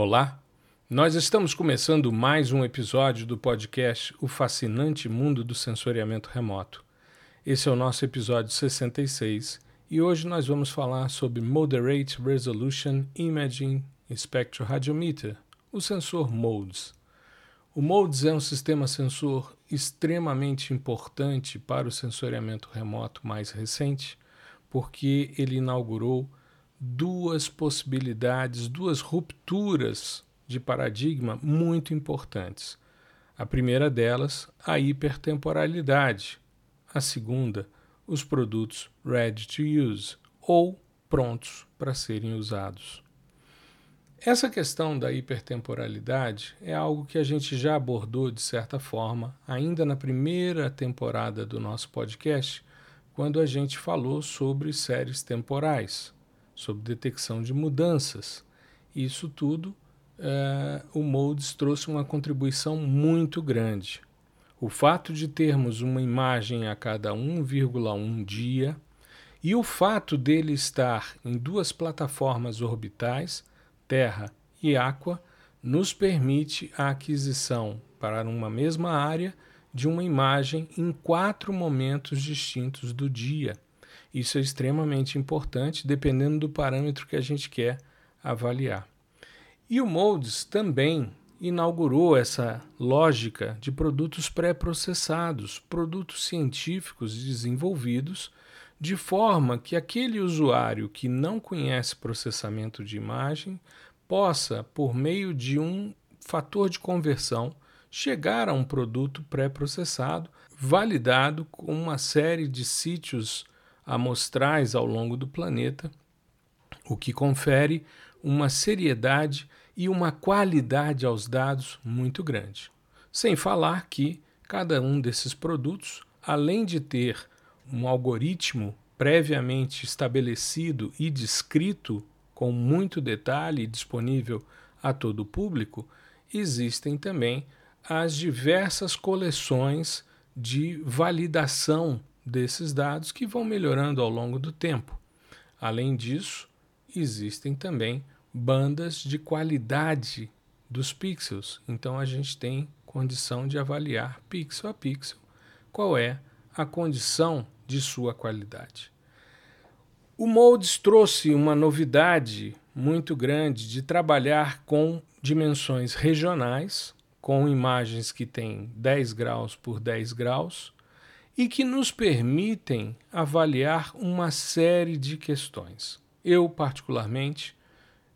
Olá, nós estamos começando mais um episódio do podcast O Fascinante Mundo do Sensoriamento Remoto. Esse é o nosso episódio 66 e hoje nós vamos falar sobre Moderate Resolution Imaging Spectroradiometer, o sensor MODES. O MODES é um sistema sensor extremamente importante para o sensoriamento remoto mais recente, porque ele inaugurou duas possibilidades, duas rupturas de paradigma muito importantes. A primeira delas, a hipertemporalidade. A segunda, os produtos ready to use ou prontos para serem usados. Essa questão da hipertemporalidade é algo que a gente já abordou de certa forma ainda na primeira temporada do nosso podcast, quando a gente falou sobre séries temporais sobre detecção de mudanças. Isso tudo, é, o Modes trouxe uma contribuição muito grande. O fato de termos uma imagem a cada 1,1 dia e o fato dele estar em duas plataformas orbitais, Terra e Aqua, nos permite a aquisição para uma mesma área de uma imagem em quatro momentos distintos do dia isso é extremamente importante, dependendo do parâmetro que a gente quer avaliar. E o Moldes também inaugurou essa lógica de produtos pré-processados, produtos científicos desenvolvidos de forma que aquele usuário que não conhece processamento de imagem possa, por meio de um fator de conversão, chegar a um produto pré-processado, validado com uma série de sítios amostrais ao longo do planeta, o que confere uma seriedade e uma qualidade aos dados muito grande. Sem falar que cada um desses produtos, além de ter um algoritmo previamente estabelecido e descrito com muito detalhe disponível a todo o público, existem também as diversas coleções de validação desses dados que vão melhorando ao longo do tempo. Além disso, existem também bandas de qualidade dos pixels, então a gente tem condição de avaliar pixel a pixel qual é a condição de sua qualidade. O Moldes trouxe uma novidade muito grande de trabalhar com dimensões regionais, com imagens que têm 10 graus por 10 graus, e que nos permitem avaliar uma série de questões. Eu, particularmente,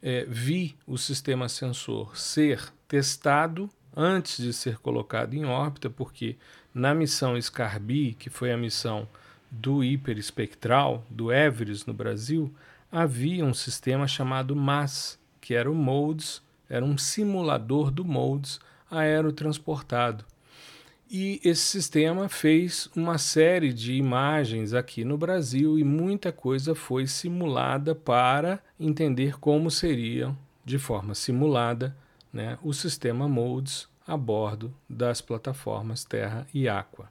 é, vi o sistema sensor ser testado antes de ser colocado em órbita, porque na missão SCARBI, que foi a missão do hiperespectral, do Everest no Brasil, havia um sistema chamado MAS, que era o MODES, era um simulador do MODES aerotransportado. E esse sistema fez uma série de imagens aqui no Brasil e muita coisa foi simulada para entender como seria, de forma simulada, né, o sistema MODES a bordo das plataformas Terra e Aqua.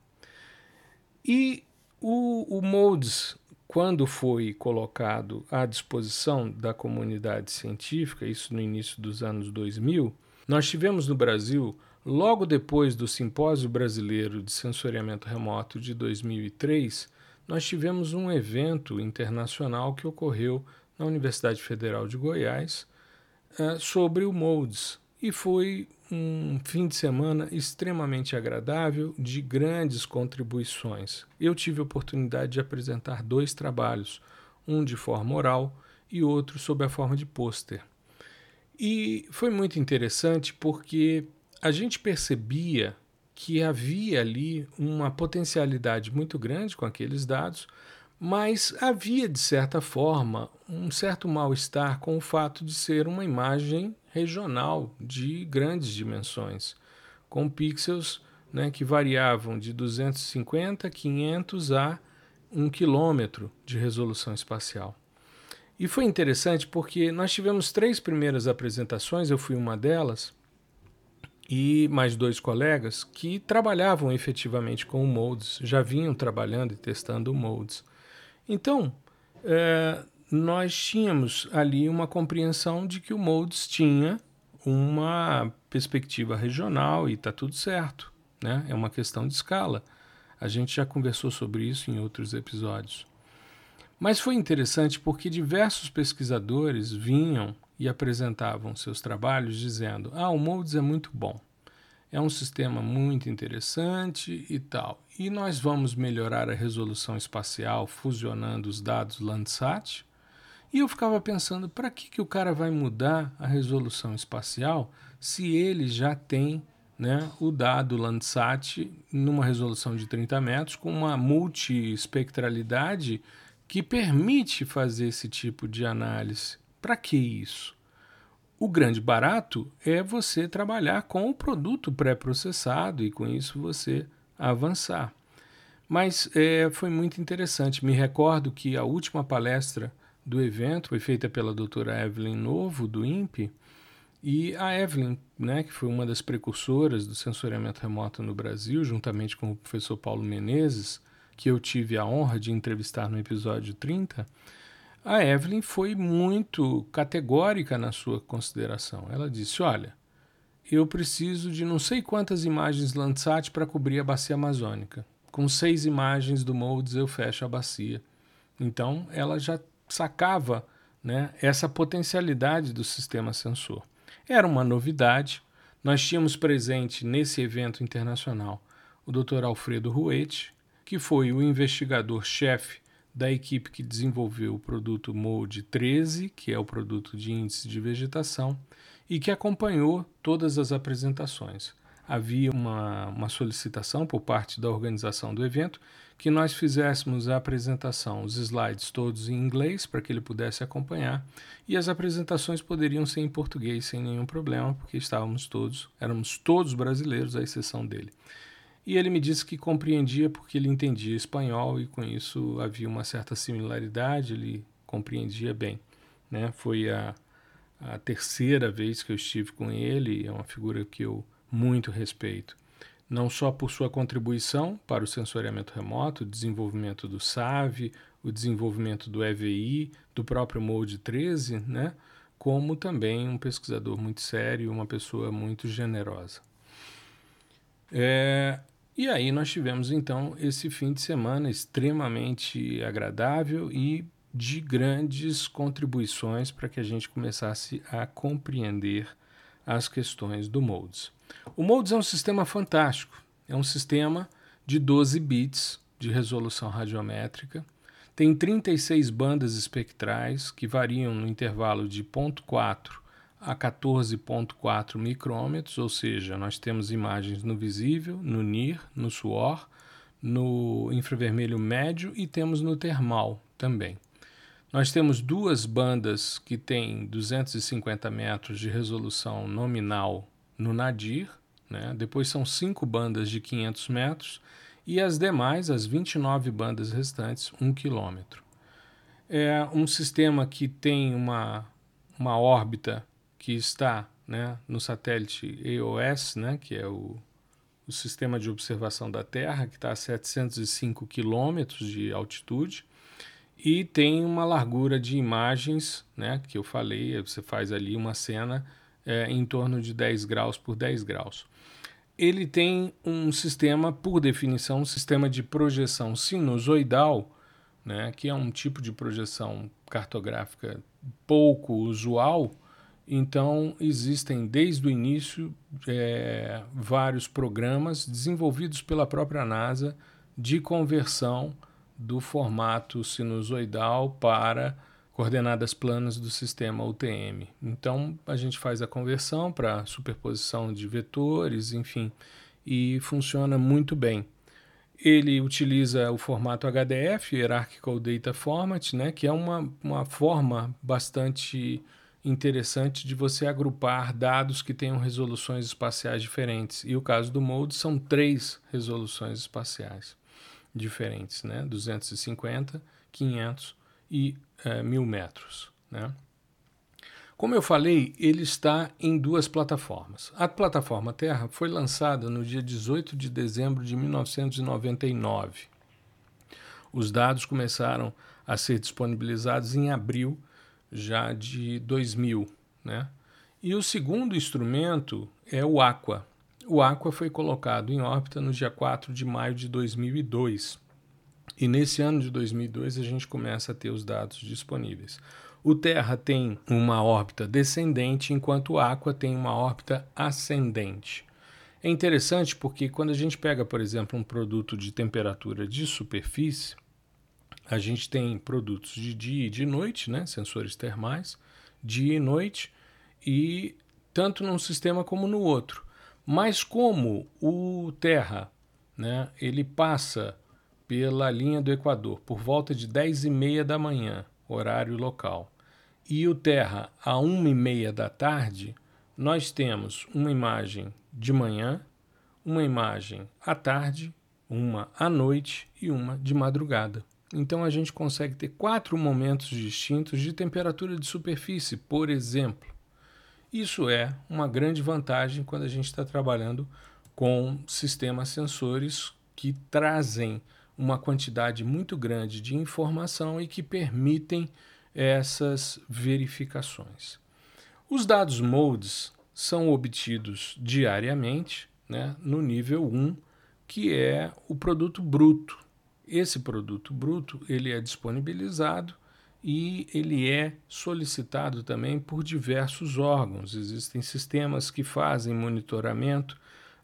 E o, o MODES, quando foi colocado à disposição da comunidade científica, isso no início dos anos 2000, nós tivemos no Brasil Logo depois do Simpósio Brasileiro de Sensoriamento Remoto de 2003, nós tivemos um evento internacional que ocorreu na Universidade Federal de Goiás uh, sobre o MODES. E foi um fim de semana extremamente agradável, de grandes contribuições. Eu tive a oportunidade de apresentar dois trabalhos, um de forma oral e outro sob a forma de pôster. E foi muito interessante porque a gente percebia que havia ali uma potencialidade muito grande com aqueles dados, mas havia, de certa forma, um certo mal-estar com o fato de ser uma imagem regional de grandes dimensões, com pixels né, que variavam de 250, 500 a 1 quilômetro de resolução espacial. E foi interessante porque nós tivemos três primeiras apresentações, eu fui uma delas, e mais dois colegas que trabalhavam efetivamente com o Modes, já vinham trabalhando e testando o Modes. Então, é, nós tínhamos ali uma compreensão de que o Modes tinha uma perspectiva regional e está tudo certo. Né? É uma questão de escala. A gente já conversou sobre isso em outros episódios. Mas foi interessante porque diversos pesquisadores vinham e apresentavam seus trabalhos dizendo: ah, o MODES é muito bom, é um sistema muito interessante e tal. E nós vamos melhorar a resolução espacial fusionando os dados Landsat. E eu ficava pensando: para que, que o cara vai mudar a resolução espacial se ele já tem né, o dado Landsat numa resolução de 30 metros com uma multiespectralidade que permite fazer esse tipo de análise. Para que isso? O grande barato é você trabalhar com o produto pré-processado e com isso você avançar. Mas é, foi muito interessante. Me recordo que a última palestra do evento foi feita pela doutora Evelyn Novo, do INPE, e a Evelyn, né, que foi uma das precursoras do sensoriamento remoto no Brasil, juntamente com o professor Paulo Menezes, que eu tive a honra de entrevistar no episódio 30, a Evelyn foi muito categórica na sua consideração. Ela disse: Olha, eu preciso de não sei quantas imagens Landsat para cobrir a bacia amazônica. Com seis imagens do MODES eu fecho a bacia. Então ela já sacava né, essa potencialidade do sistema sensor. Era uma novidade. Nós tínhamos presente nesse evento internacional o Dr. Alfredo Ruete, que foi o investigador-chefe da equipe que desenvolveu o produto MODE 13, que é o produto de índice de vegetação, e que acompanhou todas as apresentações. Havia uma, uma solicitação por parte da organização do evento que nós fizéssemos a apresentação, os slides todos em inglês, para que ele pudesse acompanhar, e as apresentações poderiam ser em português sem nenhum problema, porque estávamos todos, éramos todos brasileiros, à exceção dele. E ele me disse que compreendia porque ele entendia espanhol e com isso havia uma certa similaridade, ele compreendia bem. Né? Foi a, a terceira vez que eu estive com ele, é uma figura que eu muito respeito. Não só por sua contribuição para o sensoriamento remoto, o desenvolvimento do SAV, o desenvolvimento do EVI, do próprio Mode 13, né? como também um pesquisador muito sério, uma pessoa muito generosa. É, e aí nós tivemos então esse fim de semana extremamente agradável e de grandes contribuições para que a gente começasse a compreender as questões do Modes. O Modes é um sistema fantástico, é um sistema de 12 bits de resolução radiométrica, tem 36 bandas espectrais que variam no intervalo de 0.4 a 14,4 micrômetros, ou seja, nós temos imagens no visível, no NIR, no suor, no infravermelho médio e temos no termal também. Nós temos duas bandas que têm 250 metros de resolução nominal no nadir, né? depois são cinco bandas de 500 metros e as demais, as 29 bandas restantes, 1 quilômetro. É um sistema que tem uma, uma órbita que está né, no satélite EOS, né, que é o, o sistema de observação da Terra, que está a 705 quilômetros de altitude, e tem uma largura de imagens, né, que eu falei, você faz ali uma cena é, em torno de 10 graus por 10 graus. Ele tem um sistema, por definição, um sistema de projeção sinusoidal, né, que é um tipo de projeção cartográfica pouco usual, então, existem desde o início é, vários programas desenvolvidos pela própria NASA de conversão do formato sinusoidal para coordenadas planas do sistema UTM. Então, a gente faz a conversão para superposição de vetores, enfim, e funciona muito bem. Ele utiliza o formato HDF, Hierarchical Data Format, né, que é uma, uma forma bastante interessante de você agrupar dados que tenham resoluções espaciais diferentes. E o caso do MODE são três resoluções espaciais diferentes, né? 250, 500 e é, 1000 metros, né? Como eu falei, ele está em duas plataformas. A plataforma Terra foi lançada no dia 18 de dezembro de 1999. Os dados começaram a ser disponibilizados em abril já de 2000, né? E o segundo instrumento é o Aqua. O Aqua foi colocado em órbita no dia 4 de maio de 2002. E nesse ano de 2002 a gente começa a ter os dados disponíveis. O Terra tem uma órbita descendente, enquanto o Aqua tem uma órbita ascendente. É interessante porque quando a gente pega, por exemplo, um produto de temperatura de superfície, a gente tem produtos de dia e de noite, né, sensores termais, dia e noite, e tanto num sistema como no outro. Mas como o Terra, né, ele passa pela linha do Equador por volta de 10 e meia da manhã, horário local, e o Terra a 1 e meia da tarde, nós temos uma imagem de manhã, uma imagem à tarde, uma à noite e uma de madrugada. Então a gente consegue ter quatro momentos distintos de temperatura de superfície, por exemplo. Isso é uma grande vantagem quando a gente está trabalhando com sistemas sensores que trazem uma quantidade muito grande de informação e que permitem essas verificações. Os dados modes são obtidos diariamente né, no nível 1, que é o produto bruto. Esse produto bruto ele é disponibilizado e ele é solicitado também por diversos órgãos. Existem sistemas que fazem monitoramento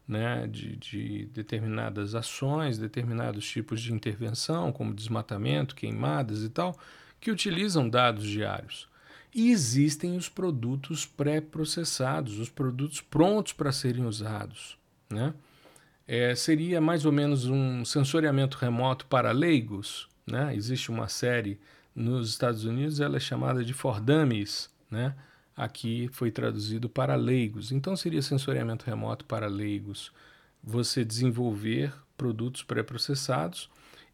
né, de, de determinadas ações, determinados tipos de intervenção, como desmatamento, queimadas e tal, que utilizam dados diários. E existem os produtos pré-processados, os produtos prontos para serem usados. Né? É, seria mais ou menos um sensoriamento remoto para leigos. Né? Existe uma série nos Estados Unidos, ela é chamada de For Dummies, né? Aqui foi traduzido para leigos. Então seria sensoriamento remoto para leigos. Você desenvolver produtos pré-processados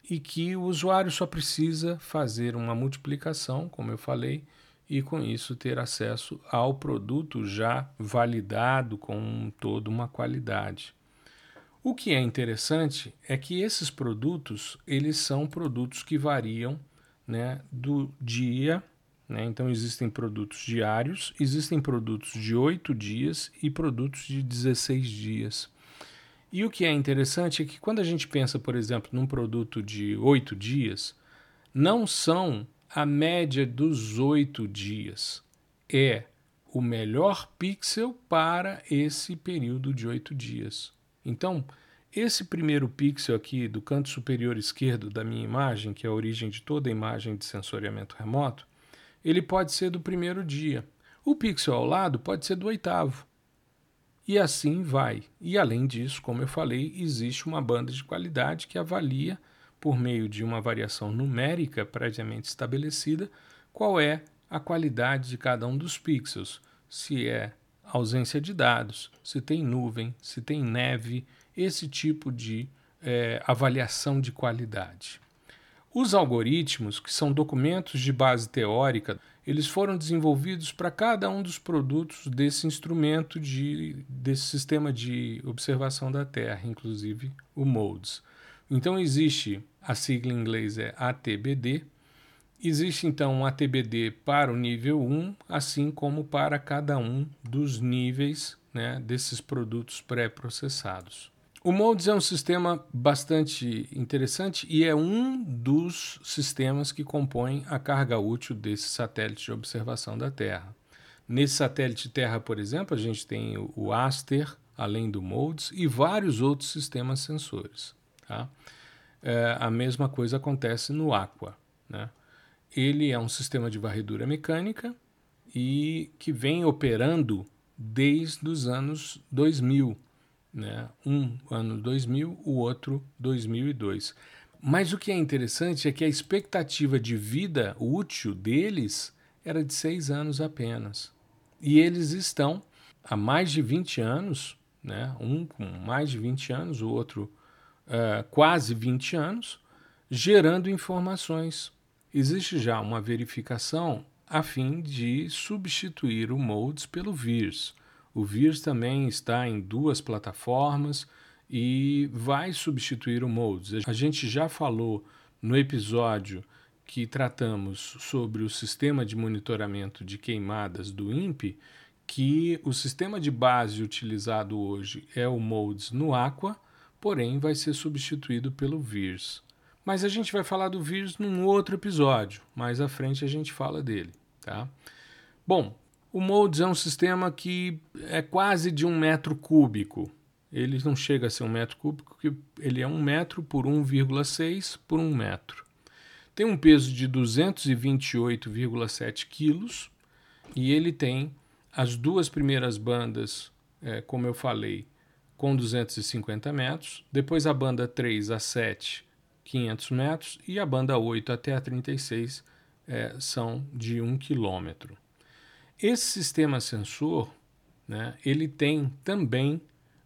e que o usuário só precisa fazer uma multiplicação, como eu falei, e com isso ter acesso ao produto já validado com toda uma qualidade. O que é interessante é que esses produtos, eles são produtos que variam né, do dia. Né? Então, existem produtos diários, existem produtos de 8 dias e produtos de 16 dias. E o que é interessante é que quando a gente pensa, por exemplo, num produto de 8 dias, não são a média dos 8 dias. É o melhor pixel para esse período de 8 dias. Então, esse primeiro pixel aqui do canto superior esquerdo da minha imagem, que é a origem de toda a imagem de sensoriamento remoto, ele pode ser do primeiro dia. O pixel ao lado pode ser do oitavo. E assim vai. E além disso, como eu falei, existe uma banda de qualidade que avalia, por meio de uma variação numérica previamente estabelecida, qual é a qualidade de cada um dos pixels. Se é ausência de dados, se tem nuvem, se tem neve, esse tipo de é, avaliação de qualidade. Os algoritmos, que são documentos de base teórica, eles foram desenvolvidos para cada um dos produtos desse instrumento de, desse sistema de observação da Terra, inclusive o MODES. Então existe a sigla em inglês é ATBD. Existe então um ATBD para o nível 1, assim como para cada um dos níveis né, desses produtos pré-processados. O MODES é um sistema bastante interessante e é um dos sistemas que compõem a carga útil desse satélite de observação da Terra. Nesse satélite Terra, por exemplo, a gente tem o Aster, além do MODES, e vários outros sistemas sensores. Tá? É, a mesma coisa acontece no Aqua. Né? Ele é um sistema de varredura mecânica e que vem operando desde os anos 2000 né? Um ano 2000, o outro 2002. Mas o que é interessante é que a expectativa de vida útil deles era de seis anos apenas. E eles estão há mais de 20 anos, né? um com mais de 20 anos, o outro uh, quase 20 anos, gerando informações. Existe já uma verificação a fim de substituir o MODES pelo VIRS. O VIRS também está em duas plataformas e vai substituir o Modes. A gente já falou no episódio que tratamos sobre o sistema de monitoramento de queimadas do INPE que o sistema de base utilizado hoje é o Modes no Aqua, porém vai ser substituído pelo VIRS. Mas a gente vai falar do VIRS num outro episódio, mais à frente a gente fala dele. Tá? Bom, o Modes é um sistema que é quase de um metro cúbico. Ele não chega a ser um metro cúbico, porque ele é um metro por 1,6 por um metro. Tem um peso de 228,7 quilos e ele tem as duas primeiras bandas, é, como eu falei, com 250 metros, depois a banda 3 a 7, 500 metros, e a banda 8 até a 36 é, são de 1 quilômetro. Esse sistema sensor, né, ele tem também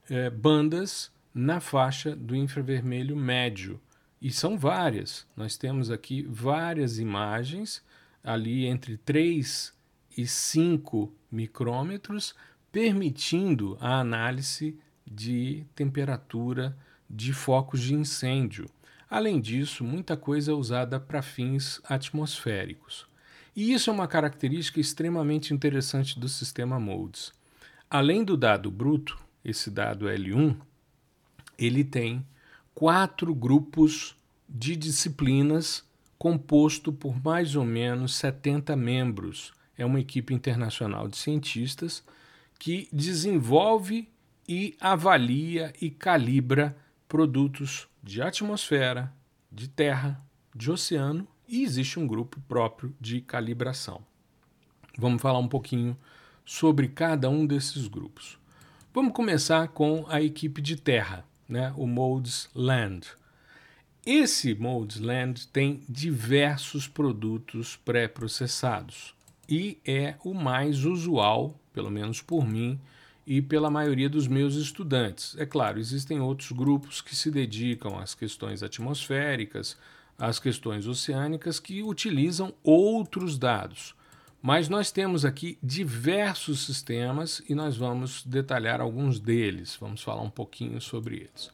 é, bandas na faixa do infravermelho médio, e são várias. Nós temos aqui várias imagens ali entre 3 e 5 micrômetros, permitindo a análise de temperatura de focos de incêndio. Além disso, muita coisa é usada para fins atmosféricos. E isso é uma característica extremamente interessante do sistema MODES. Além do dado bruto, esse dado L1, ele tem quatro grupos de disciplinas composto por mais ou menos 70 membros, é uma equipe internacional de cientistas que desenvolve e avalia e calibra produtos de atmosfera, de terra, de oceano e existe um grupo próprio de calibração. Vamos falar um pouquinho sobre cada um desses grupos. Vamos começar com a equipe de terra, né? o Modes Land. Esse Modes Land tem diversos produtos pré-processados e é o mais usual, pelo menos por mim e pela maioria dos meus estudantes. É claro, existem outros grupos que se dedicam às questões atmosféricas, às questões oceânicas, que utilizam outros dados. Mas nós temos aqui diversos sistemas e nós vamos detalhar alguns deles, vamos falar um pouquinho sobre eles.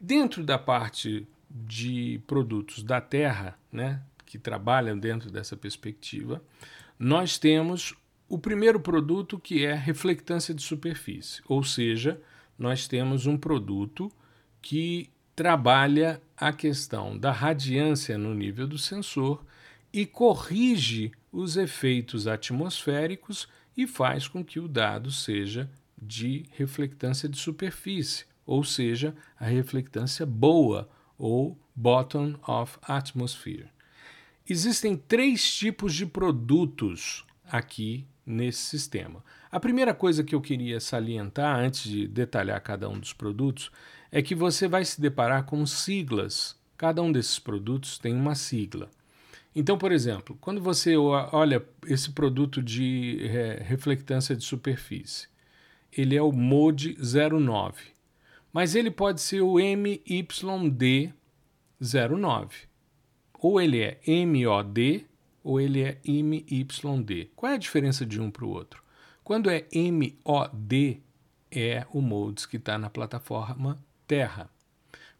Dentro da parte de produtos da Terra, né, que trabalham dentro dessa perspectiva, nós temos o primeiro produto que é reflectância de superfície, ou seja, nós temos um produto que trabalha a questão da radiância no nível do sensor e corrige os efeitos atmosféricos e faz com que o dado seja de reflectância de superfície, ou seja, a reflectância boa ou bottom of atmosphere. Existem três tipos de produtos aqui nesse sistema. A primeira coisa que eu queria salientar antes de detalhar cada um dos produtos é que você vai se deparar com siglas. Cada um desses produtos tem uma sigla. Então, por exemplo, quando você olha esse produto de é, reflectância de superfície, ele é o MODE 09, mas ele pode ser o MYD 09 ou ele é MOD ou ele é MYD. Qual é a diferença de um para o outro? Quando é MOD, é o modes que está na plataforma Terra.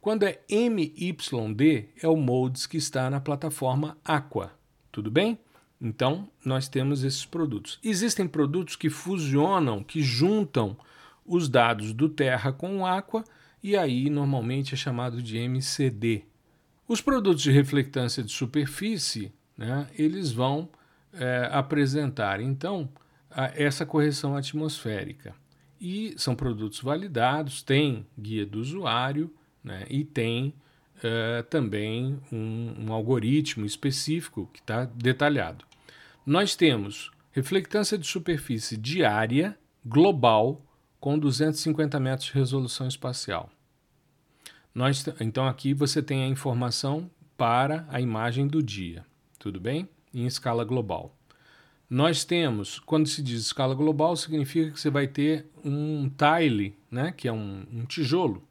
Quando é MYD, é o modes que está na plataforma Aqua. Tudo bem? Então, nós temos esses produtos. Existem produtos que fusionam, que juntam os dados do Terra com o Aqua, e aí normalmente é chamado de MCD, os produtos de reflectância de superfície, né, eles vão é, apresentar, então, a, essa correção atmosférica. E são produtos validados, tem guia do usuário né, e tem é, também um, um algoritmo específico que está detalhado. Nós temos reflectância de superfície diária, global, com 250 metros de resolução espacial. Nós, então aqui você tem a informação para a imagem do dia, tudo bem? Em escala global. Nós temos, quando se diz escala global, significa que você vai ter um tile, né, que é um, um tijolo,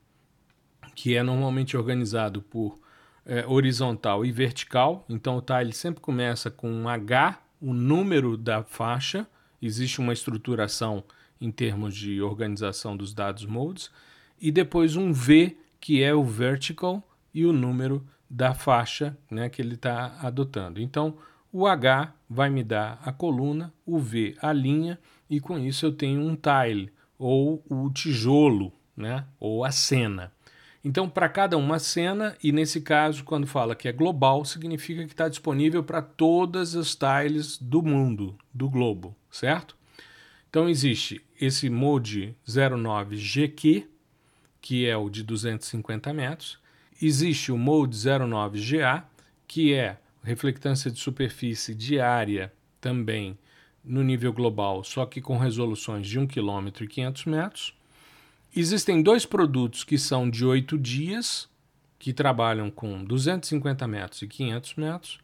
que é normalmente organizado por é, horizontal e vertical. Então o tile sempre começa com um H, o número da faixa, existe uma estruturação em termos de organização dos dados modes, e depois um V que é o vertical e o número da faixa né, que ele está adotando. Então, o H vai me dar a coluna, o V a linha e com isso eu tenho um tile ou o tijolo, né? ou a cena. Então, para cada uma cena, e nesse caso, quando fala que é global, significa que está disponível para todas as tiles do mundo, do globo, certo? Então, existe esse Mode 09GQ, que é o de 250 metros. Existe o Mode 09GA, que é reflectância de superfície diária também no nível global, só que com resoluções de 1 km e 500 metros. Existem dois produtos que são de 8 dias, que trabalham com 250 metros e 500 metros,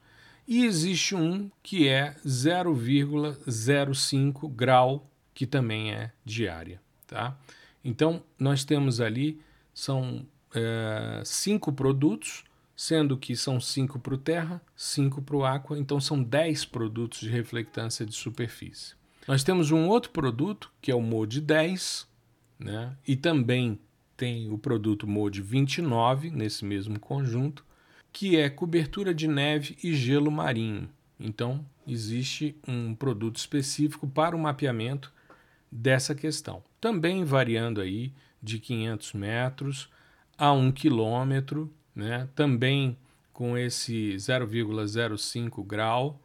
e existe um que é 0,05 grau, que também é diária. Tá? Então, nós temos ali, são é, cinco produtos, sendo que são cinco para o terra, cinco para o aqua, então são 10 produtos de reflectância de superfície. Nós temos um outro produto, que é o MOD 10, né? E também tem o produto Mode 29 nesse mesmo conjunto, que é cobertura de neve e gelo marinho. Então, existe um produto específico para o mapeamento dessa questão. Também variando aí de 500 metros a 1 quilômetro, né? também com esse 0,05 grau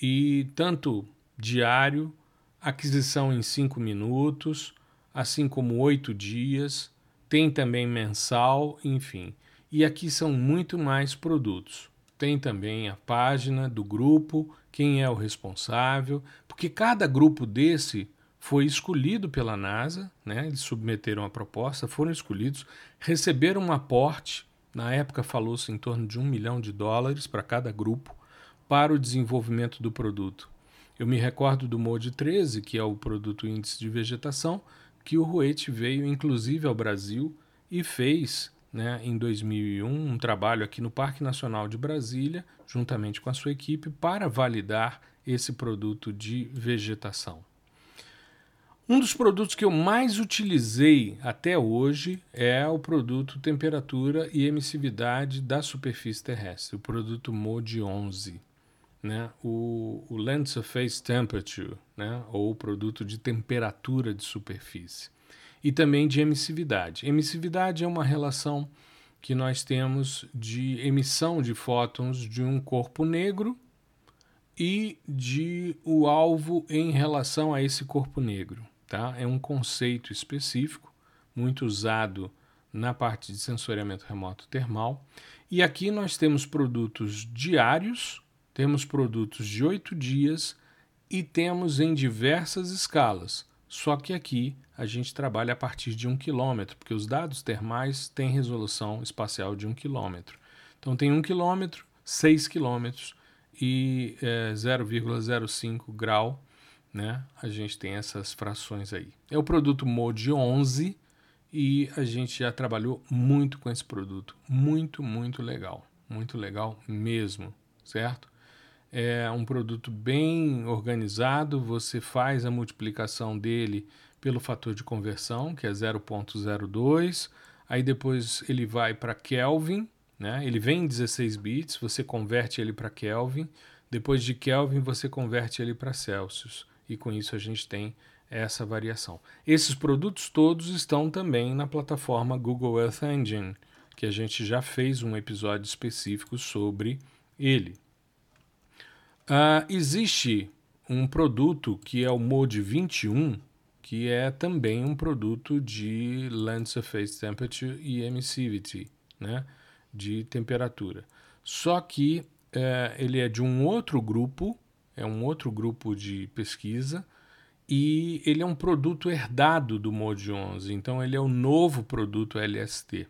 e tanto diário, aquisição em 5 minutos, assim como oito dias, tem também mensal, enfim. E aqui são muito mais produtos. Tem também a página do grupo, quem é o responsável, porque cada grupo desse foi escolhido pela NASA, né? eles submeteram a proposta, foram escolhidos, receberam um aporte, na época falou-se em torno de um milhão de dólares para cada grupo, para o desenvolvimento do produto. Eu me recordo do MODE 13, que é o produto índice de vegetação, que o Ruete veio inclusive ao Brasil e fez, né, em 2001, um trabalho aqui no Parque Nacional de Brasília, juntamente com a sua equipe, para validar esse produto de vegetação. Um dos produtos que eu mais utilizei até hoje é o produto temperatura e emissividade da superfície terrestre, o produto MODE 11 né, o, o Land Surface Temperature, né, ou produto de temperatura de superfície, e também de emissividade. Emissividade é uma relação que nós temos de emissão de fótons de um corpo negro e de o alvo em relação a esse corpo negro. Tá? É um conceito específico, muito usado na parte de sensoriamento remoto termal. E aqui nós temos produtos diários temos produtos de oito dias e temos em diversas escalas. Só que aqui a gente trabalha a partir de um quilômetro, porque os dados termais têm resolução espacial de um quilômetro. Então tem um quilômetro, seis quilômetros e é, 0,05 grau, né? A gente tem essas frações aí. É o produto MODE 11 e a gente já trabalhou muito com esse produto. Muito, muito legal. Muito legal mesmo, certo? é um produto bem organizado, você faz a multiplicação dele pelo fator de conversão, que é 0.02, aí depois ele vai para Kelvin, né? ele vem em 16 bits, você converte ele para Kelvin, depois de Kelvin você converte ele para Celsius, e com isso a gente tem essa variação. Esses produtos todos estão também na plataforma Google Earth Engine, que a gente já fez um episódio específico sobre ele. Uh, existe um produto que é o Mode 21, que é também um produto de Land Surface Temperature e Emissivity, né? de temperatura. Só que uh, ele é de um outro grupo, é um outro grupo de pesquisa, e ele é um produto herdado do Mode 11, então ele é o novo produto LST.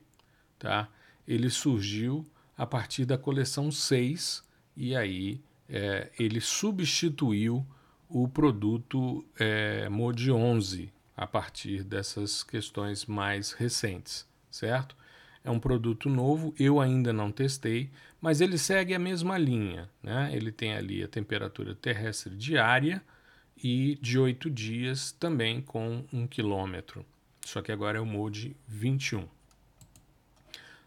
Tá? Ele surgiu a partir da coleção 6, e aí é, ele substituiu o produto é, Mode 11 a partir dessas questões mais recentes, certo? É um produto novo, eu ainda não testei, mas ele segue a mesma linha. Né? Ele tem ali a temperatura terrestre diária e de 8 dias também com 1 quilômetro. Só que agora é o Mode 21.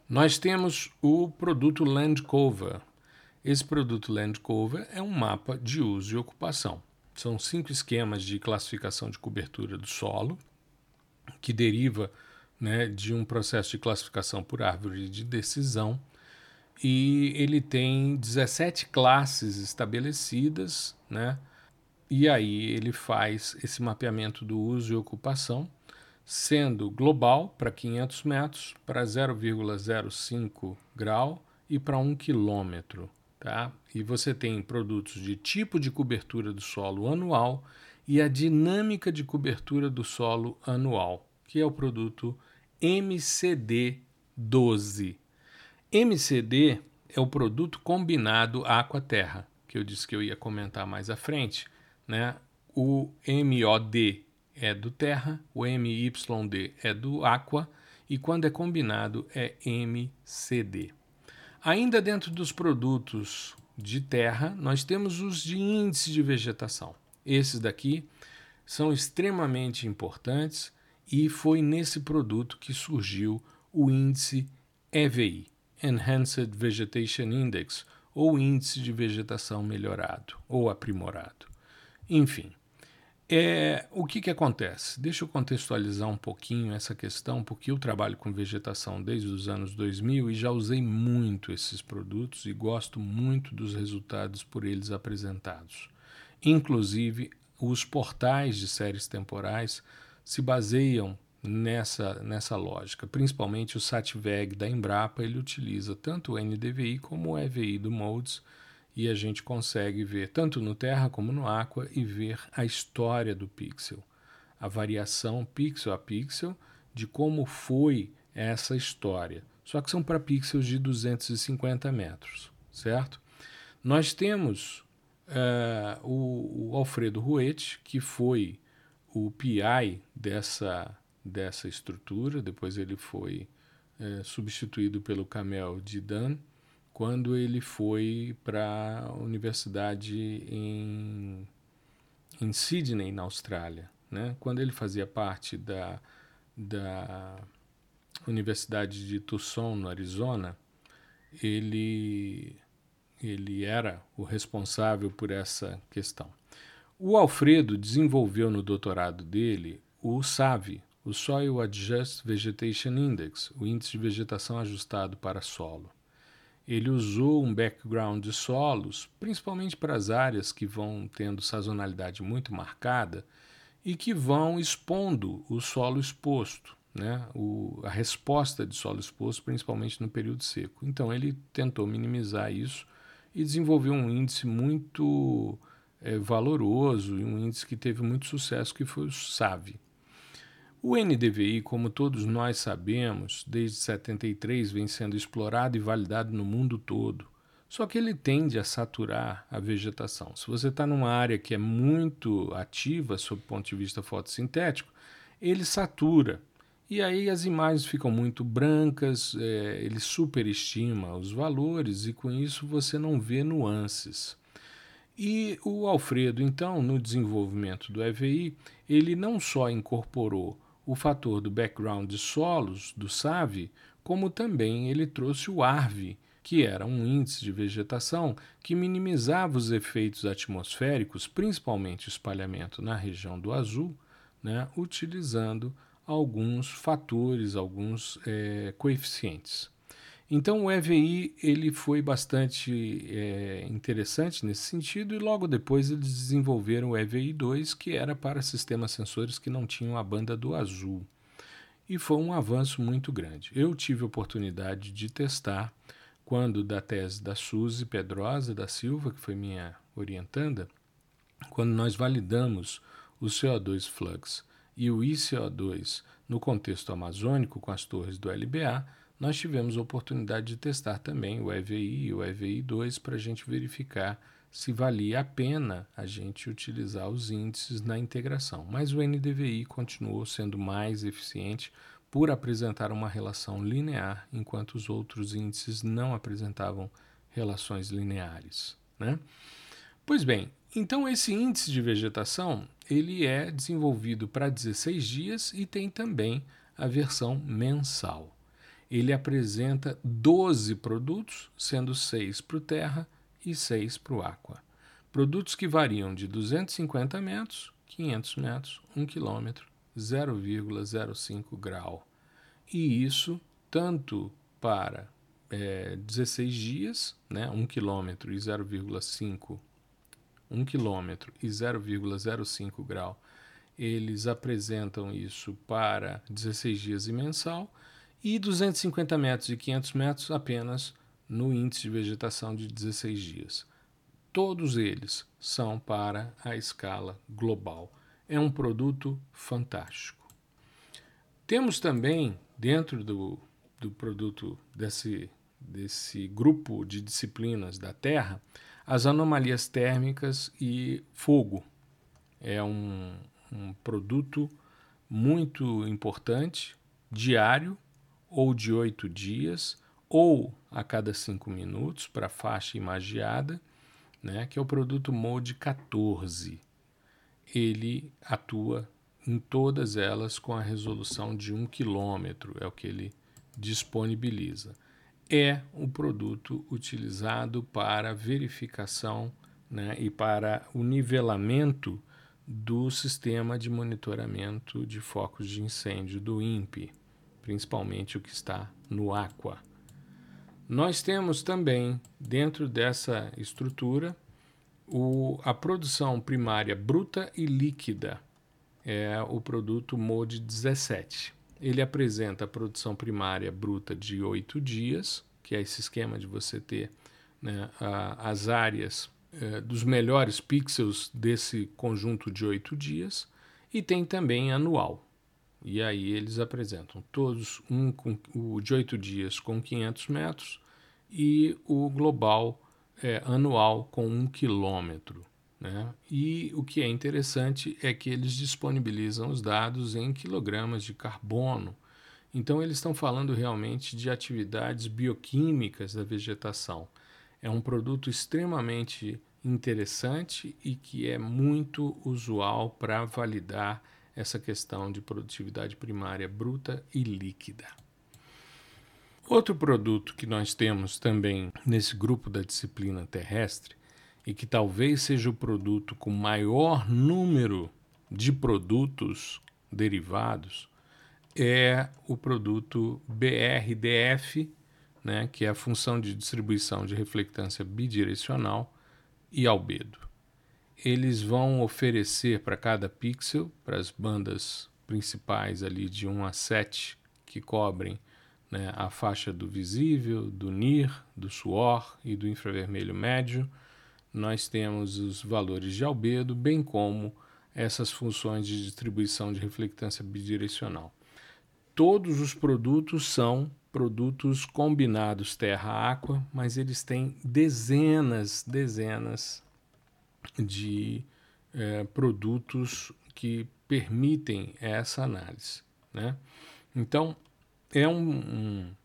Nós temos o produto Land Cover, esse produto Land Cover é um mapa de uso e ocupação. São cinco esquemas de classificação de cobertura do solo, que deriva né, de um processo de classificação por árvore de decisão. E ele tem 17 classes estabelecidas, né? E aí ele faz esse mapeamento do uso e ocupação, sendo global para 500 metros, para 0,05 grau e para 1 quilômetro. Tá? E você tem produtos de tipo de cobertura do solo anual e a dinâmica de cobertura do solo anual, que é o produto MCD12. MCD é o produto combinado água-terra, que eu disse que eu ia comentar mais à frente. Né? O MOD é do terra, o MYD é do aqua e quando é combinado é MCD. Ainda dentro dos produtos de terra, nós temos os de índice de vegetação. Esses daqui são extremamente importantes e foi nesse produto que surgiu o índice EVI, Enhanced Vegetation Index, ou índice de vegetação melhorado ou aprimorado. Enfim, é, o que, que acontece? Deixa eu contextualizar um pouquinho essa questão, porque eu trabalho com vegetação desde os anos 2000 e já usei muito esses produtos e gosto muito dos resultados por eles apresentados. Inclusive, os portais de séries temporais se baseiam nessa, nessa lógica, principalmente o SATVEG da Embrapa, ele utiliza tanto o NDVI como o EVI do Modes e a gente consegue ver tanto no Terra como no Aqua e ver a história do pixel, a variação pixel a pixel de como foi essa história. Só que são para pixels de 250 metros, certo? Nós temos uh, o, o, Alfredo Ruete, que foi o PI dessa, dessa estrutura, depois ele foi uh, substituído pelo Camel Didan, quando ele foi para a universidade em, em Sydney, na Austrália. Né? Quando ele fazia parte da, da Universidade de Tucson, no Arizona, ele, ele era o responsável por essa questão. O Alfredo desenvolveu no doutorado dele o SAVE, o Soil Adjust Vegetation Index, o índice de vegetação ajustado para solo ele usou um background de solos, principalmente para as áreas que vão tendo sazonalidade muito marcada e que vão expondo o solo exposto, né? o, a resposta de solo exposto, principalmente no período seco. Então ele tentou minimizar isso e desenvolveu um índice muito é, valoroso e um índice que teve muito sucesso, que foi o SAVE. O NDVI, como todos nós sabemos, desde 73 vem sendo explorado e validado no mundo todo. Só que ele tende a saturar a vegetação. Se você está numa área que é muito ativa sob o ponto de vista fotossintético, ele satura. E aí as imagens ficam muito brancas, é, ele superestima os valores e com isso você não vê nuances. E o Alfredo, então, no desenvolvimento do EVI, ele não só incorporou o fator do background de solos do SAVE, como também ele trouxe o ARVE, que era um índice de vegetação que minimizava os efeitos atmosféricos, principalmente espalhamento na região do azul, né, utilizando alguns fatores, alguns é, coeficientes. Então o EVI ele foi bastante é, interessante nesse sentido e logo depois eles desenvolveram o EVI2 que era para sistemas sensores que não tinham a banda do azul e foi um avanço muito grande. Eu tive oportunidade de testar quando da tese da Suzy Pedrosa da Silva que foi minha orientanda, quando nós validamos o CO2 flux e o ICO2 no contexto amazônico com as torres do LBA nós tivemos a oportunidade de testar também o EVI e o EVI2 para a gente verificar se valia a pena a gente utilizar os índices na integração. Mas o NDVI continuou sendo mais eficiente por apresentar uma relação linear, enquanto os outros índices não apresentavam relações lineares. Né? Pois bem, então esse índice de vegetação ele é desenvolvido para 16 dias e tem também a versão mensal ele apresenta 12 produtos, sendo 6 para o terra e 6 para o aqua. Produtos que variam de 250 metros, 500 metros, 1 quilômetro, 0,05 grau. E isso tanto para é, 16 dias, né, 1 quilômetro e 0,5 1 quilômetro e 0,05 grau, eles apresentam isso para 16 dias e mensal, e 250 metros e 500 metros apenas no índice de vegetação de 16 dias. Todos eles são para a escala global. É um produto fantástico. Temos também, dentro do, do produto desse, desse grupo de disciplinas da Terra, as anomalias térmicas e fogo. É um, um produto muito importante, diário ou de oito dias, ou a cada cinco minutos para faixa imagiada, né, que é o produto MODE 14. Ele atua em todas elas com a resolução de um quilômetro, é o que ele disponibiliza é o produto utilizado para verificação né, e para o nivelamento do sistema de monitoramento de focos de incêndio do INPE, principalmente o que está no Aqua. Nós temos também, dentro dessa estrutura, o, a produção primária bruta e líquida, é o produto MODE 17 ele apresenta a produção primária bruta de oito dias, que é esse esquema de você ter né, a, as áreas é, dos melhores pixels desse conjunto de oito dias, e tem também anual. E aí eles apresentam todos um com, o de oito dias com 500 metros e o global é, anual com um quilômetro. Né? E o que é interessante é que eles disponibilizam os dados em quilogramas de carbono. Então, eles estão falando realmente de atividades bioquímicas da vegetação. É um produto extremamente interessante e que é muito usual para validar essa questão de produtividade primária bruta e líquida. Outro produto que nós temos também nesse grupo da disciplina terrestre e que talvez seja o produto com maior número de produtos derivados é o produto BRDF, né, que é a função de distribuição de reflectância bidirecional e albedo. Eles vão oferecer para cada pixel, para as bandas principais ali de 1 a 7 que cobrem né, a faixa do visível, do NIR, do suor e do infravermelho médio, nós temos os valores de albedo, bem como essas funções de distribuição de reflectância bidirecional. Todos os produtos são produtos combinados terra-água, mas eles têm dezenas, dezenas de é, produtos que permitem essa análise. Né? Então, é um, um,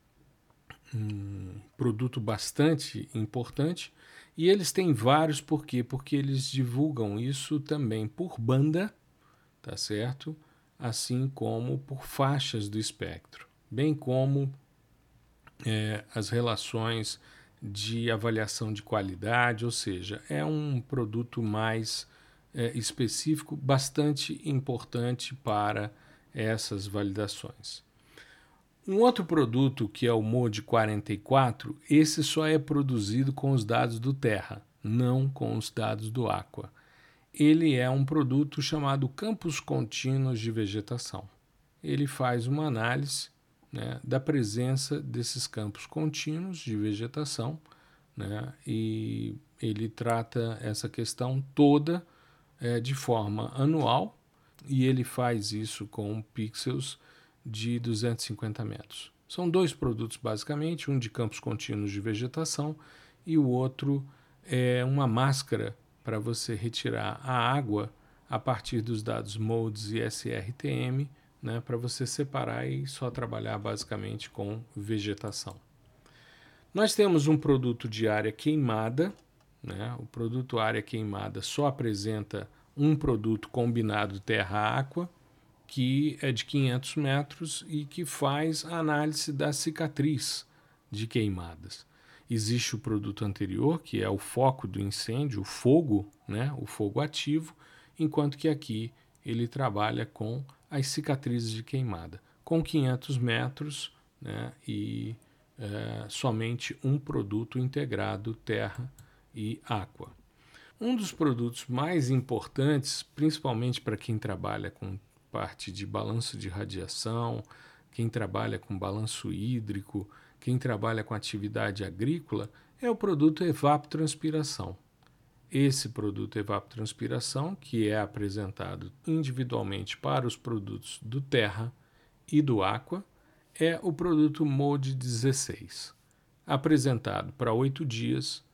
um produto bastante importante e eles têm vários por quê? Porque eles divulgam isso também por banda, tá certo? Assim como por faixas do espectro, bem como é, as relações de avaliação de qualidade, ou seja, é um produto mais é, específico, bastante importante para essas validações. Um outro produto que é o MODE 44, esse só é produzido com os dados do Terra, não com os dados do Aqua. Ele é um produto chamado campos contínuos de vegetação. Ele faz uma análise né, da presença desses campos contínuos de vegetação né, e ele trata essa questão toda é, de forma anual e ele faz isso com pixels de 250 metros. São dois produtos basicamente, um de campos contínuos de vegetação e o outro é uma máscara para você retirar a água a partir dos dados MODES e SRTM, né, para você separar e só trabalhar basicamente com vegetação. Nós temos um produto de área queimada, né, o produto área queimada só apresenta um produto combinado terra-água, que é de 500 metros e que faz a análise da cicatriz de queimadas. Existe o produto anterior, que é o foco do incêndio, o fogo, né, o fogo ativo, enquanto que aqui ele trabalha com as cicatrizes de queimada, com 500 metros né, e é, somente um produto integrado terra e água. Um dos produtos mais importantes, principalmente para quem trabalha com parte de balanço de radiação, quem trabalha com balanço hídrico, quem trabalha com atividade agrícola, é o produto evapotranspiração. Esse produto evapotranspiração, que é apresentado individualmente para os produtos do terra e do aqua, é o produto MODE 16, apresentado para oito dias,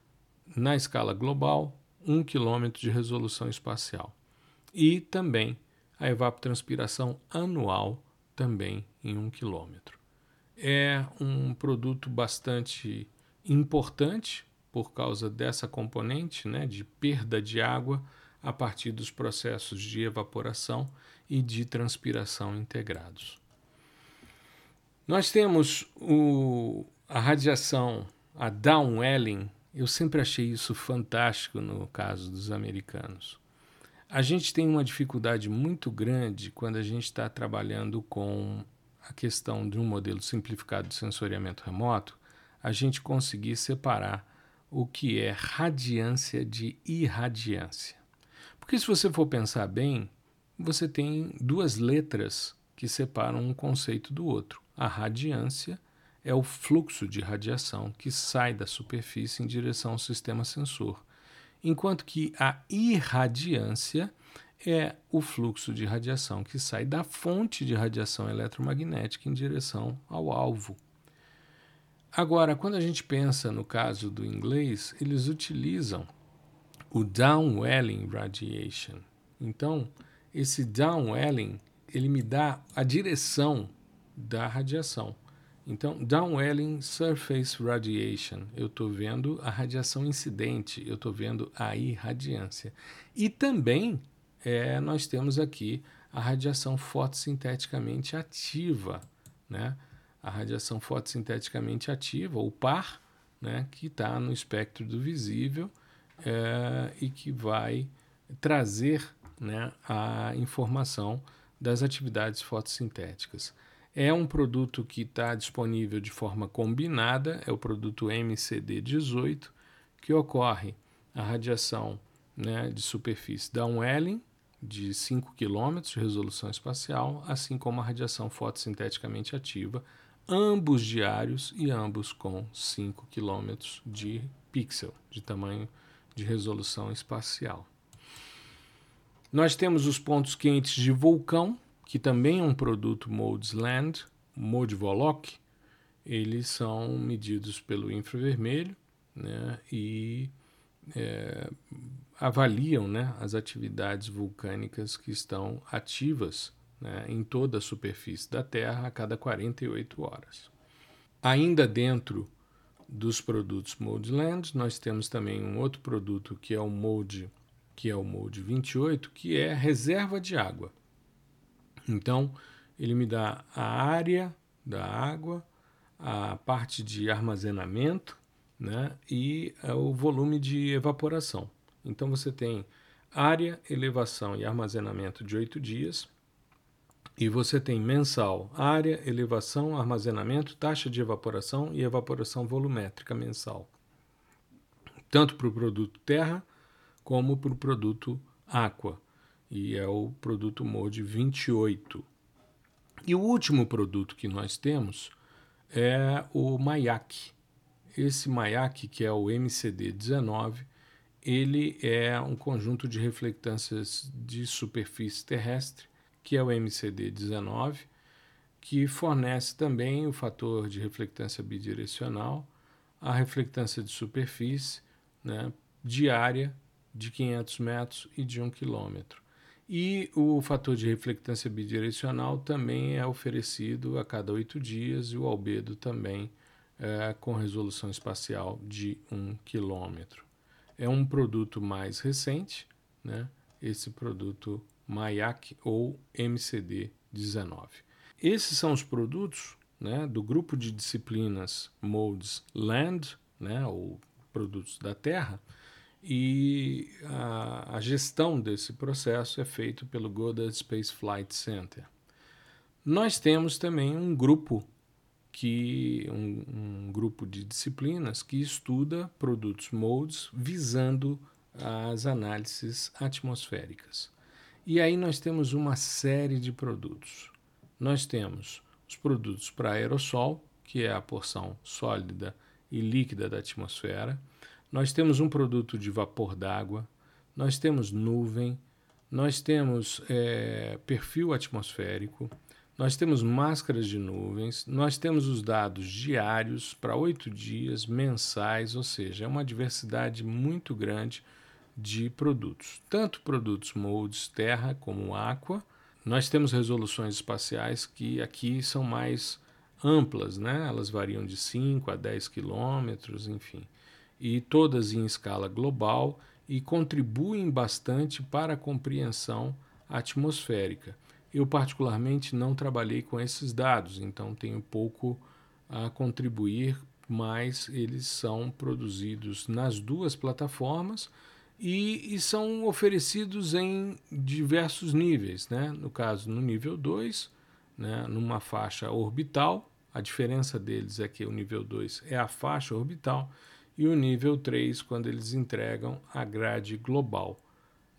na escala global, 1 km de resolução espacial. E também a evapotranspiração anual, também em 1 km. É um produto bastante importante por causa dessa componente né, de perda de água a partir dos processos de evaporação e de transpiração integrados. Nós temos o, a radiação, a downwelling, eu sempre achei isso fantástico no caso dos americanos. A gente tem uma dificuldade muito grande quando a gente está trabalhando com a questão de um modelo simplificado de sensoriamento remoto, a gente conseguir separar o que é radiância de irradiância. Porque se você for pensar bem, você tem duas letras que separam um conceito do outro. A radiância é o fluxo de radiação que sai da superfície em direção ao sistema sensor, enquanto que a irradiância é o fluxo de radiação que sai da fonte de radiação eletromagnética em direção ao alvo. Agora, quando a gente pensa no caso do inglês, eles utilizam o downwelling radiation. Então, esse downwelling ele me dá a direção da radiação. Então, downwelling surface radiation, eu estou vendo a radiação incidente, eu estou vendo a irradiância. E também é, nós temos aqui a radiação fotossinteticamente ativa, né? A radiação fotossinteticamente ativa, ou PAR, né, que está no espectro do visível é, e que vai trazer né, a informação das atividades fotossintéticas. É um produto que está disponível de forma combinada, é o produto MCD18, que ocorre a radiação né, de superfície downwelling, de 5 km de resolução espacial, assim como a radiação fotossinteticamente ativa, ambos diários e ambos com 5 km de pixel, de tamanho de resolução espacial. Nós temos os pontos quentes de vulcão, que também é um produto Modes Land, Mode Volok. Eles são medidos pelo infravermelho né, e é, avaliam né, as atividades vulcânicas que estão ativas né, em toda a superfície da Terra a cada 48 horas. Ainda dentro dos produtos Modeland, nós temos também um outro produto que é o Mode, que é o Mode 28, que é reserva de água. Então, ele me dá a área da água, a parte de armazenamento né, e é, o volume de evaporação. Então, você tem área, elevação e armazenamento de 8 dias, e você tem mensal, área, elevação, armazenamento, taxa de evaporação e evaporação volumétrica mensal. Tanto para o produto terra como para o produto aqua. E é o produto MODE 28. E o último produto que nós temos é o MAIAC. Esse MAIAC, que é o MCD19, ele é um conjunto de reflectâncias de superfície terrestre que é o MCD19, que fornece também o fator de reflectância bidirecional, a reflectância de superfície né, diária de 500 metros e de 1 quilômetro. E o fator de reflectância bidirecional também é oferecido a cada oito dias e o albedo também é, com resolução espacial de 1 quilômetro. É um produto mais recente, né? esse produto MAIAC ou MCD19. Esses são os produtos né, do grupo de disciplinas MODES Land, né, ou produtos da terra, e a, a gestão desse processo é feito pelo Goddard Space Flight Center. Nós temos também um grupo que um, um, grupo de disciplinas que estuda produtos moldes visando as análises atmosféricas. E aí nós temos uma série de produtos. Nós temos os produtos para aerossol, que é a porção sólida e líquida da atmosfera. Nós temos um produto de vapor d'água, nós temos nuvem, nós temos é, perfil atmosférico, nós temos máscaras de nuvens, nós temos os dados diários para oito dias, mensais, ou seja, é uma diversidade muito grande de produtos, tanto produtos moldes terra como aqua. Nós temos resoluções espaciais que aqui são mais amplas, né? elas variam de 5 a 10 quilômetros, enfim, e todas em escala global e contribuem bastante para a compreensão atmosférica. Eu, particularmente, não trabalhei com esses dados, então tenho pouco a contribuir, mas eles são produzidos nas duas plataformas e, e são oferecidos em diversos níveis. Né? No caso, no nível 2, né, numa faixa orbital, a diferença deles é que o nível 2 é a faixa orbital e o nível 3 quando eles entregam a grade global.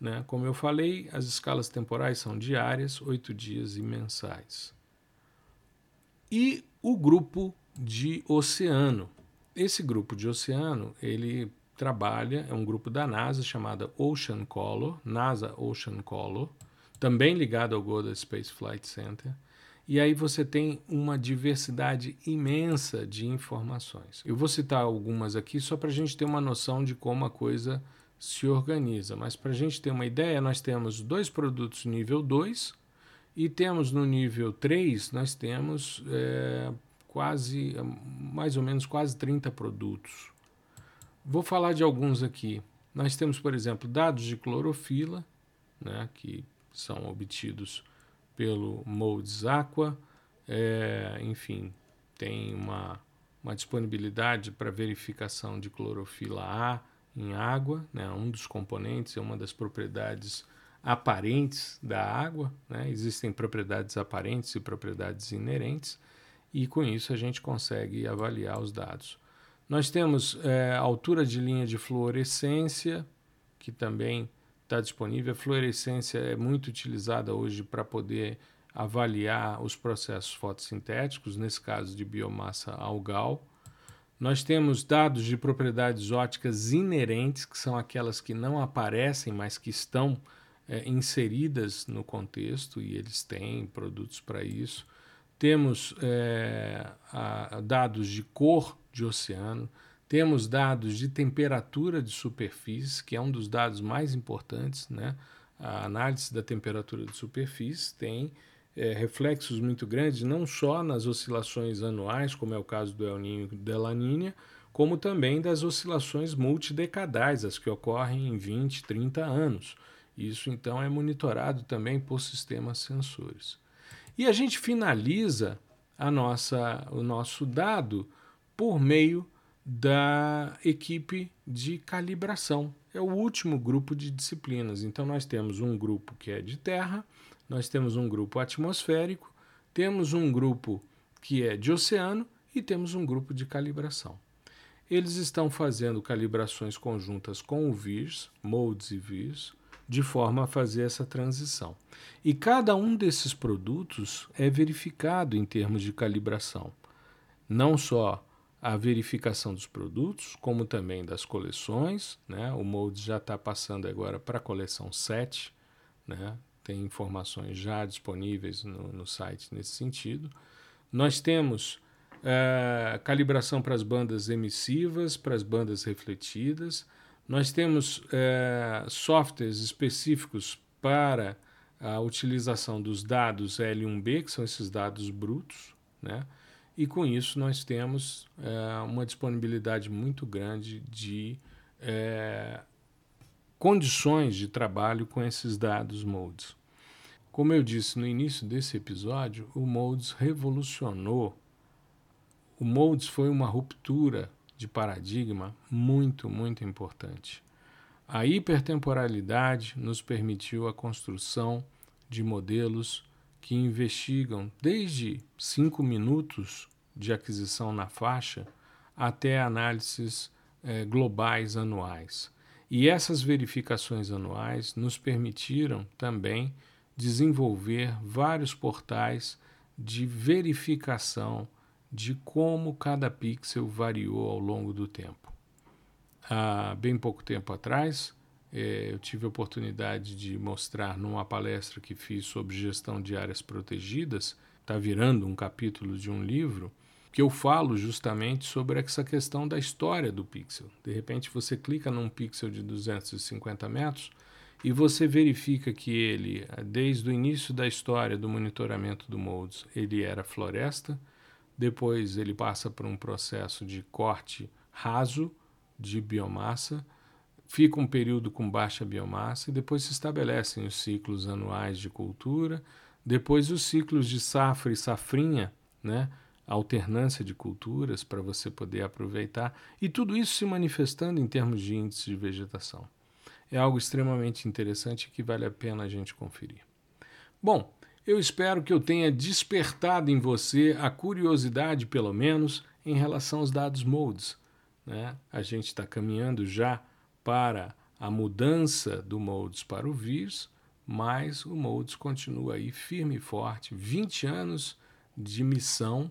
Né? Como eu falei, as escalas temporais são diárias, oito dias e mensais. E o grupo de oceano. Esse grupo de oceano, ele trabalha, é um grupo da NASA chamado Ocean Color, NASA Ocean Color, também ligado ao Goddard Space Flight Center. E aí você tem uma diversidade imensa de informações. Eu vou citar algumas aqui só para a gente ter uma noção de como a coisa se organiza. Mas para a gente ter uma ideia, nós temos dois produtos nível 2 e temos no nível 3, nós temos é, quase, mais ou menos quase 30 produtos. Vou falar de alguns aqui. Nós temos, por exemplo, dados de clorofila, né, que são obtidos pelo Modes Aqua, é, enfim, tem uma, uma disponibilidade para verificação de clorofila A, em água, né? um dos componentes, é uma das propriedades aparentes da água, né? existem propriedades aparentes e propriedades inerentes, e com isso a gente consegue avaliar os dados. Nós temos é, altura de linha de fluorescência, que também está disponível. A fluorescência é muito utilizada hoje para poder avaliar os processos fotossintéticos, nesse caso de biomassa algal. Nós temos dados de propriedades óticas inerentes, que são aquelas que não aparecem, mas que estão é, inseridas no contexto, e eles têm produtos para isso. Temos é, a, dados de cor de oceano, temos dados de temperatura de superfície, que é um dos dados mais importantes. Né? A análise da temperatura de superfície tem é, reflexos muito grandes, não só nas oscilações anuais, como é o caso do El Niño e da La Niña, como também das oscilações multidecadais, as que ocorrem em 20, 30 anos. Isso então é monitorado também por sistemas sensores. E a gente finaliza a nossa, o nosso dado por meio da equipe de calibração. É o último grupo de disciplinas. Então nós temos um grupo que é de terra, nós temos um grupo atmosférico, temos um grupo que é de oceano e temos um grupo de calibração. Eles estão fazendo calibrações conjuntas com o VIRS, MODES e VIRS, de forma a fazer essa transição. E cada um desses produtos é verificado em termos de calibração. Não só a verificação dos produtos, como também das coleções. Né? O MODES já está passando agora para a coleção 7, né? tem informações já disponíveis no, no site nesse sentido. Nós temos uh, calibração para as bandas emissivas, para as bandas refletidas. Nós temos uh, softwares específicos para a utilização dos dados L1B, que são esses dados brutos, né? e com isso nós temos uh, uma disponibilidade muito grande de condições de trabalho com esses dados modes. Como eu disse no início desse episódio, o Modes revolucionou. O Modes foi uma ruptura de paradigma muito, muito importante. A hipertemporalidade nos permitiu a construção de modelos que investigam desde cinco minutos de aquisição na faixa até análises eh, globais anuais. E essas verificações anuais nos permitiram também desenvolver vários portais de verificação de como cada pixel variou ao longo do tempo. Há bem pouco tempo atrás, eh, eu tive a oportunidade de mostrar numa palestra que fiz sobre gestão de áreas protegidas, está virando um capítulo de um livro, que eu falo justamente sobre essa questão da história do pixel. De repente você clica num pixel de 250 metros e você verifica que ele, desde o início da história do monitoramento do Modes, ele era floresta, depois ele passa por um processo de corte raso de biomassa, fica um período com baixa biomassa e depois se estabelecem os ciclos anuais de cultura, depois os ciclos de safra e safrinha, né? alternância de culturas para você poder aproveitar e tudo isso se manifestando em termos de índice de vegetação. É algo extremamente interessante que vale a pena a gente conferir. Bom, eu espero que eu tenha despertado em você a curiosidade, pelo menos, em relação aos dados modes. Né? A gente está caminhando já para a mudança do modes para o vírus, mas o modes continua aí firme e forte, 20 anos de missão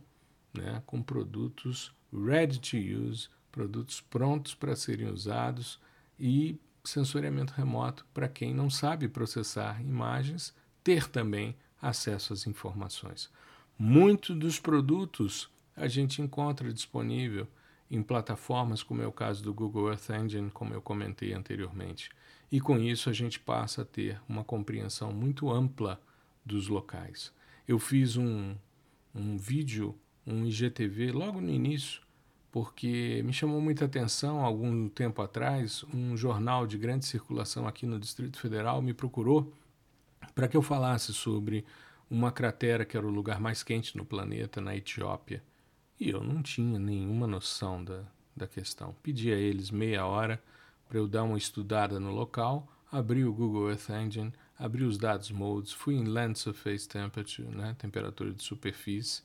né, com produtos ready to use, produtos prontos para serem usados e sensoriamento remoto para quem não sabe processar imagens, ter também acesso às informações. Muitos dos produtos a gente encontra disponível em plataformas, como é o caso do Google Earth Engine, como eu comentei anteriormente. E com isso a gente passa a ter uma compreensão muito ampla dos locais. Eu fiz um, um vídeo um IGTV logo no início, porque me chamou muita atenção algum tempo atrás, um jornal de grande circulação aqui no Distrito Federal me procurou para que eu falasse sobre uma cratera que era o lugar mais quente no planeta, na Etiópia. E eu não tinha nenhuma noção da, da questão. Pedi a eles meia hora para eu dar uma estudada no local, abri o Google Earth Engine, abri os dados modes, fui em Land Surface Temperature, né, temperatura de superfície,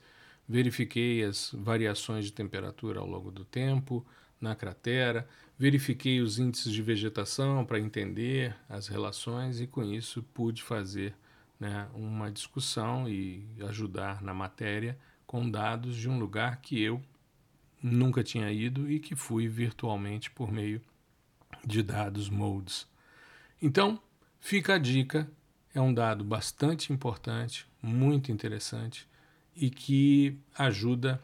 verifiquei as variações de temperatura ao longo do tempo na cratera, verifiquei os índices de vegetação para entender as relações e com isso pude fazer né, uma discussão e ajudar na matéria com dados de um lugar que eu nunca tinha ido e que fui virtualmente por meio de dados modes. Então, fica a dica, é um dado bastante importante, muito interessante e que ajuda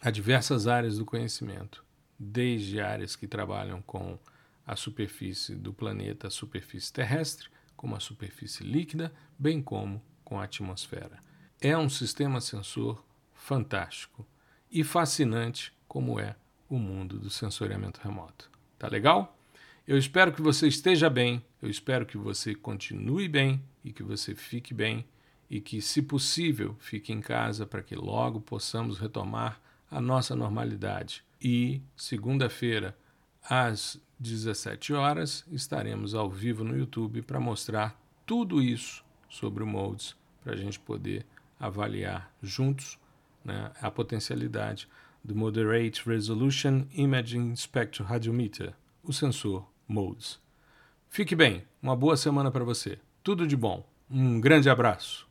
a diversas áreas do conhecimento, desde áreas que trabalham com a superfície do planeta, a superfície terrestre, como a superfície líquida, bem como com a atmosfera. É um sistema sensor fantástico e fascinante como é o mundo do sensoriamento remoto. Tá legal? Eu espero que você esteja bem, eu espero que você continue bem e que você fique bem e que, se possível, fique em casa para que logo possamos retomar a nossa normalidade. E segunda-feira, às 17 horas, estaremos ao vivo no YouTube para mostrar tudo isso sobre o Modes, para a gente poder avaliar juntos né, a potencialidade do Moderate Resolution Imaging Spectral Radiometer, o sensor Modes. Fique bem, uma boa semana para você. Tudo de bom. Um grande abraço.